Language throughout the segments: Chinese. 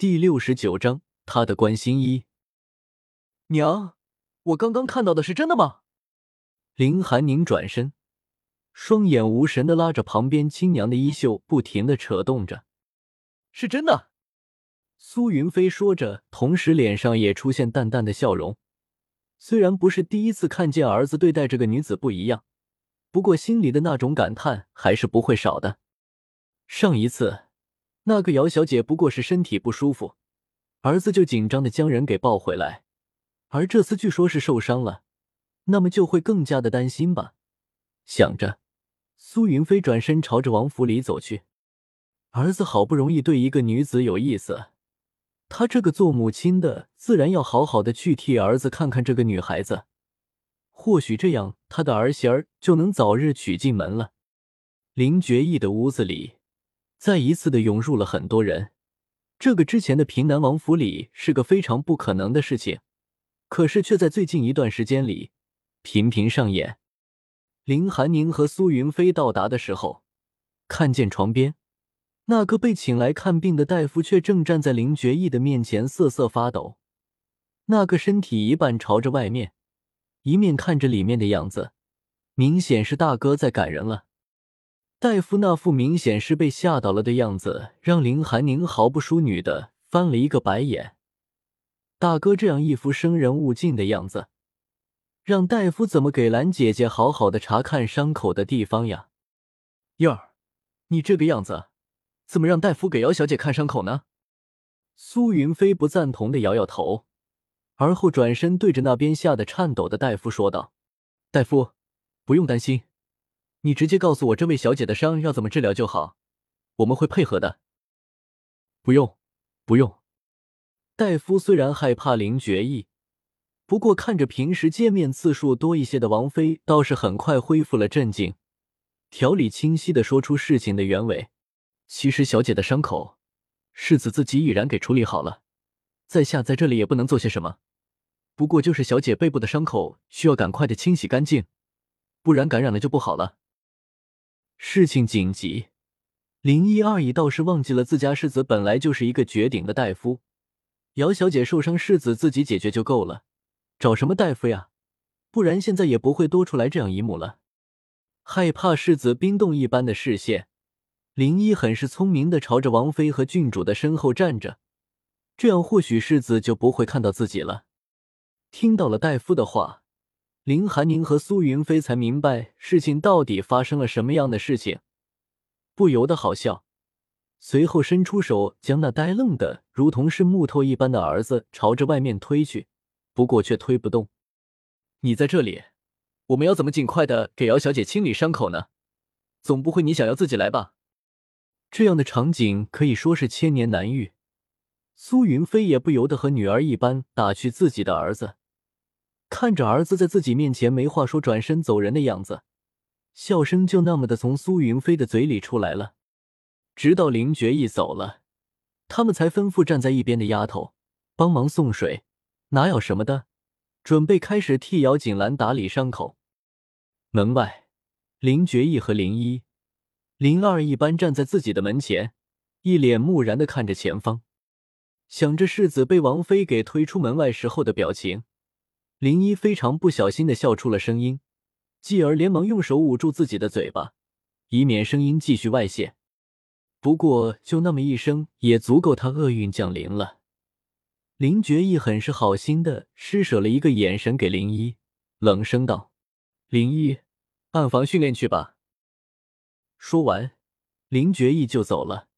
第六十九章，他的关心一。娘，我刚刚看到的是真的吗？林寒宁转身，双眼无神的拉着旁边亲娘的衣袖，不停的扯动着。是真的。苏云飞说着，同时脸上也出现淡淡的笑容。虽然不是第一次看见儿子对待这个女子不一样，不过心里的那种感叹还是不会少的。上一次。那个姚小姐不过是身体不舒服，儿子就紧张的将人给抱回来，而这次据说是受伤了，那么就会更加的担心吧。想着，苏云飞转身朝着王府里走去。儿子好不容易对一个女子有意思，他这个做母亲的自然要好好的去替儿子看看这个女孩子，或许这样他的儿媳儿就能早日娶进门了。林觉义的屋子里。再一次的涌入了很多人，这个之前的平南王府里是个非常不可能的事情，可是却在最近一段时间里频频上演。林寒宁和苏云飞到达的时候，看见床边那个被请来看病的大夫却正站在林觉义的面前瑟瑟发抖，那个身体一半朝着外面，一面看着里面的样子，明显是大哥在赶人了。大夫那副明显是被吓到了的样子，让林寒宁毫不淑女的翻了一个白眼。大哥这样一副生人勿近的样子，让大夫怎么给兰姐姐好好的查看伤口的地方呀？燕儿，你这个样子，怎么让大夫给姚小姐看伤口呢？苏云飞不赞同的摇摇头，而后转身对着那边吓得颤抖的大夫说道：“大夫，不用担心。”你直接告诉我这位小姐的伤要怎么治疗就好，我们会配合的。不用，不用。戴夫虽然害怕林觉意，不过看着平时见面次数多一些的王妃，倒是很快恢复了镇静，条理清晰的说出事情的原委。其实小姐的伤口，世子自己已然给处理好了，在下在这里也不能做些什么。不过就是小姐背部的伤口，需要赶快的清洗干净，不然感染了就不好了。事情紧急，林一二姨倒是忘记了自家世子本来就是一个绝顶的大夫。姚小姐受伤，世子自己解决就够了，找什么大夫呀？不然现在也不会多出来这样一幕了。害怕世子冰冻一般的视线，林一很是聪明的朝着王妃和郡主的身后站着，这样或许世子就不会看到自己了。听到了大夫的话。林寒宁和苏云飞才明白事情到底发生了什么样的事情，不由得好笑，随后伸出手将那呆愣的如同是木头一般的儿子朝着外面推去，不过却推不动。你在这里，我们要怎么尽快的给姚小姐清理伤口呢？总不会你想要自己来吧？这样的场景可以说是千年难遇，苏云飞也不由得和女儿一般打趣自己的儿子。看着儿子在自己面前没话说，转身走人的样子，笑声就那么的从苏云飞的嘴里出来了。直到林觉意走了，他们才吩咐站在一边的丫头帮忙送水、拿药什么的，准备开始替姚锦兰打理伤口。门外，林觉意和林一、林二一般站在自己的门前，一脸木然的看着前方，想着世子被王妃给推出门外时候的表情。林一非常不小心的笑出了声音，继而连忙用手捂住自己的嘴巴，以免声音继续外泄。不过就那么一声，也足够他厄运降临了。林觉意很是好心的施舍了一个眼神给林一，冷声道：“林一，暗房训练去吧。”说完，林觉意就走了，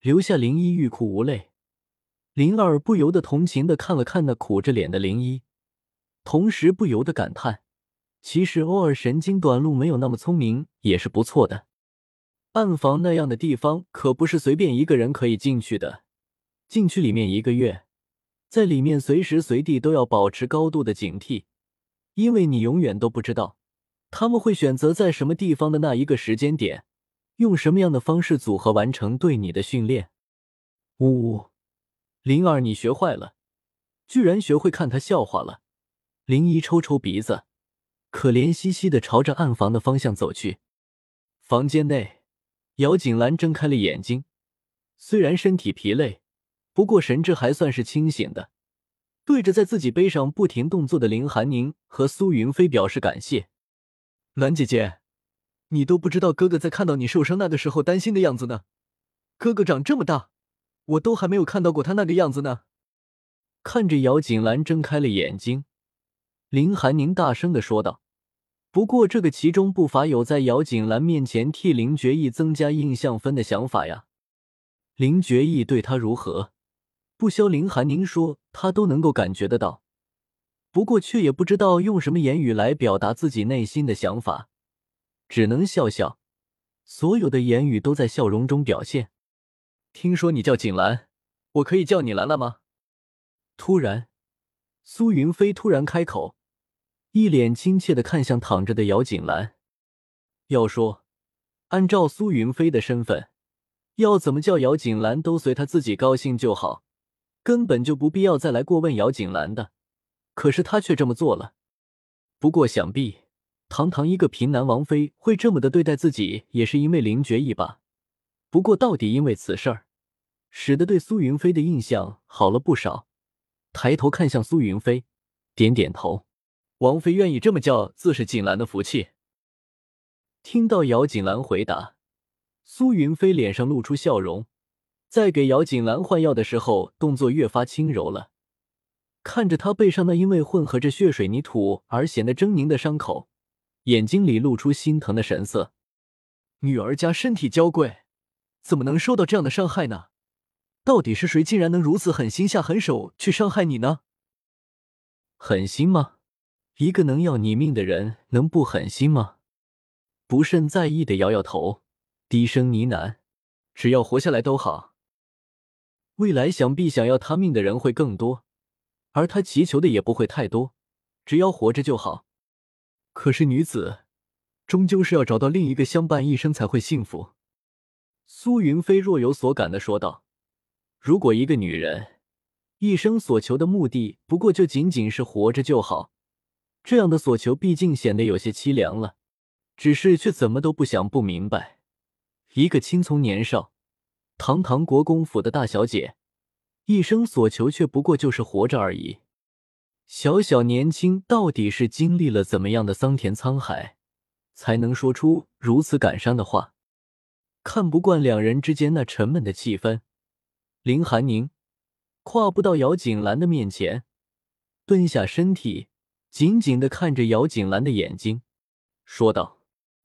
留下林一欲哭无泪。林二不由得同情的看了看那苦着脸的林一。同时不由得感叹：“其实偶尔神经短路、没有那么聪明也是不错的。暗房那样的地方可不是随便一个人可以进去的。进去里面一个月，在里面随时随地都要保持高度的警惕，因为你永远都不知道他们会选择在什么地方的那一个时间点，用什么样的方式组合完成对你的训练。”呜呜，灵儿，你学坏了，居然学会看他笑话了。林一抽抽鼻子，可怜兮兮的朝着暗房的方向走去。房间内，姚锦兰睁开了眼睛，虽然身体疲累，不过神志还算是清醒的，对着在自己背上不停动作的林寒宁和苏云飞表示感谢。兰姐姐，你都不知道哥哥在看到你受伤那个时候担心的样子呢。哥哥长这么大，我都还没有看到过他那个样子呢。看着姚锦兰睁开了眼睛，林寒宁大声的说道。不过这个其中不乏有在姚锦兰面前替林觉义增加印象分的想法呀。林觉义对他如何？不消林寒宁说，他都能够感觉得到，不过却也不知道用什么言语来表达自己内心的想法，只能笑笑，所有的言语都在笑容中表现。听说你叫锦兰，我可以叫你兰兰吗？突然，苏云飞突然开口，一脸亲切的看向躺着的姚锦兰。要说，按照苏云飞的身份，要怎么叫姚锦兰都随他自己高兴就好。根本就不必要再来过问姚锦兰的，可是他却这么做了。不过想必堂堂一个平南王妃会这么的对待自己，也是因为林觉义吧。不过到底因为此事儿，使得对苏云飞的印象好了不少。抬头看向苏云飞，点点头。王妃愿意这么叫，自是锦兰的福气。听到姚锦兰回答，苏云飞脸上露出笑容。在给姚锦兰换药的时候，动作越发轻柔了。看着她背上那因为混合着血水泥土而显得狰狞的伤口，眼睛里露出心疼的神色。女儿家身体娇贵，怎么能受到这样的伤害呢？到底是谁竟然能如此狠心下狠手去伤害你呢？狠心吗？一个能要你命的人能不狠心吗？不甚在意的摇摇头，低声呢喃：“只要活下来都好。”未来想必想要他命的人会更多，而他祈求的也不会太多，只要活着就好。可是女子终究是要找到另一个相伴一生才会幸福。苏云飞若有所感的说道：“如果一个女人一生所求的目的不过就仅仅是活着就好，这样的所求毕竟显得有些凄凉了。只是却怎么都不想不明白，一个青葱年少。”堂堂国公府的大小姐，一生所求却不过就是活着而已。小小年轻，到底是经历了怎么样的桑田沧海，才能说出如此感伤的话？看不惯两人之间那沉闷的气氛，林寒宁跨步到姚锦兰的面前，蹲下身体，紧紧的看着姚锦兰的眼睛，说道：“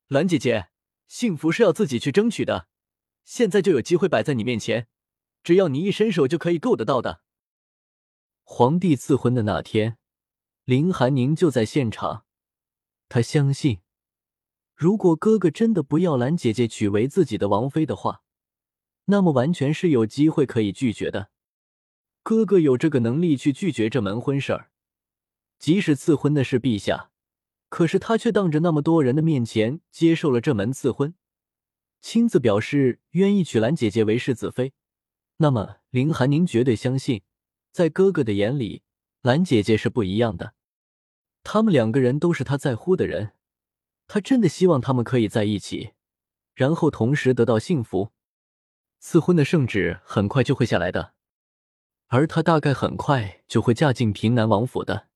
兰姐姐，幸福是要自己去争取的。”现在就有机会摆在你面前，只要你一伸手就可以够得到的。皇帝赐婚的那天，林寒宁就在现场。他相信，如果哥哥真的不要兰姐姐娶为自己的王妃的话，那么完全是有机会可以拒绝的。哥哥有这个能力去拒绝这门婚事儿。即使赐婚的是陛下，可是他却当着那么多人的面前接受了这门赐婚。亲自表示愿意娶兰姐姐为世子妃，那么林寒宁绝对相信，在哥哥的眼里，兰姐姐是不一样的。他们两个人都是他在乎的人，他真的希望他们可以在一起，然后同时得到幸福。赐婚的圣旨很快就会下来的，而他大概很快就会嫁进平南王府的。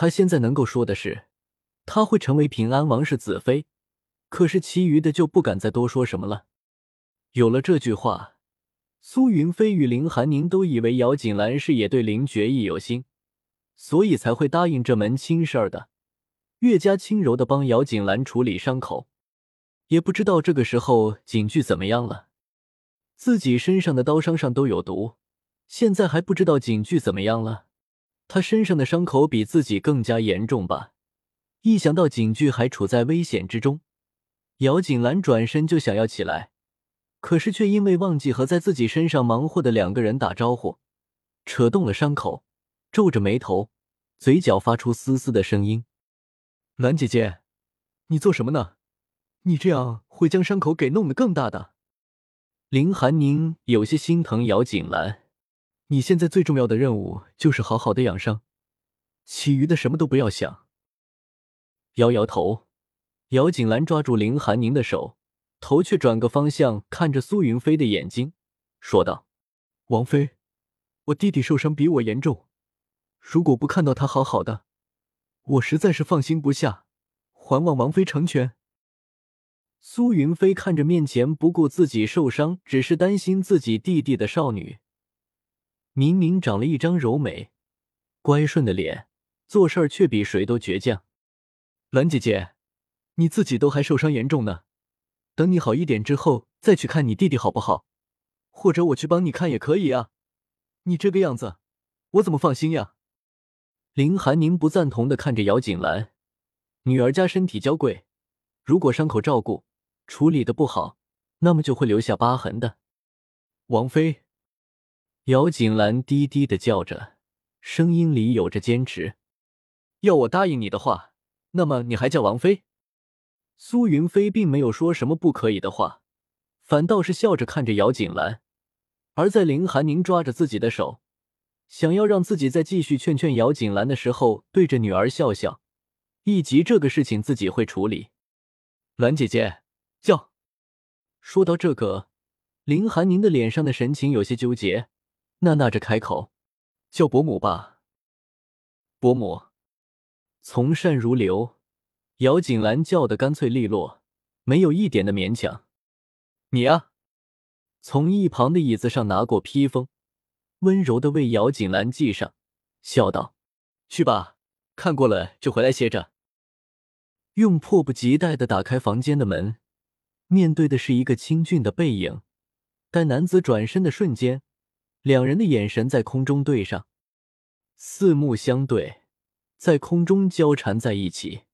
他现在能够说的是，他会成为平安王室子妃。可是，其余的就不敢再多说什么了。有了这句话，苏云飞与林寒宁都以为姚锦兰是也对林觉义有心，所以才会答应这门亲事儿的，越加轻柔的帮姚锦兰处理伤口。也不知道这个时候景剧怎么样了，自己身上的刀伤上都有毒，现在还不知道景剧怎么样了。他身上的伤口比自己更加严重吧？一想到景剧还处在危险之中。姚锦兰转身就想要起来，可是却因为忘记和在自己身上忙活的两个人打招呼，扯动了伤口，皱着眉头，嘴角发出嘶嘶的声音：“兰姐姐，你做什么呢？你这样会将伤口给弄得更大的。”林寒宁有些心疼姚锦兰：“你现在最重要的任务就是好好的养伤，其余的什么都不要想。”摇摇头。姚锦兰抓住林寒宁的手，头却转个方向，看着苏云飞的眼睛，说道：“王妃，我弟弟受伤比我严重，如果不看到他好好的，我实在是放心不下，还望王妃成全。苏云飞看着面前不顾自己受伤，只是担心自己弟弟的少女，明明长了一张柔美、乖顺的脸，做事儿却比谁都倔强。兰姐姐，你自己都还受伤严重呢，等你好一点之后再去看你弟弟好不好？或者我去帮你看也可以啊。你这个样子，我怎么放心呀？林寒宁不赞同的看着姚锦兰，女儿家身体娇贵，如果伤口照顾。处理的不好，那么就会留下疤痕的。王妃，姚锦兰低低的叫着，声音里有着坚持。要我答应你的话，那么你还叫王妃？苏云飞并没有说什么不可以的话，反倒是笑着看着姚锦兰。而在林寒宁抓着自己的手，想要让自己再继续劝劝姚锦兰的时候，对着女儿笑笑，以及这个事情自己会处理。兰姐姐。叫，说到这个，林寒宁的脸上的神情有些纠结，娜娜着开口：“叫伯母吧。”伯母，从善如流。姚锦兰叫的干脆利落，没有一点的勉强。你呀，从一旁的椅子上拿过披风，温柔的为姚锦兰系上，笑道：“去吧，看过了就回来歇着。”用迫不及待的打开房间的门。面对的是一个清俊的背影，待男子转身的瞬间，两人的眼神在空中对上，四目相对，在空中交缠在一起。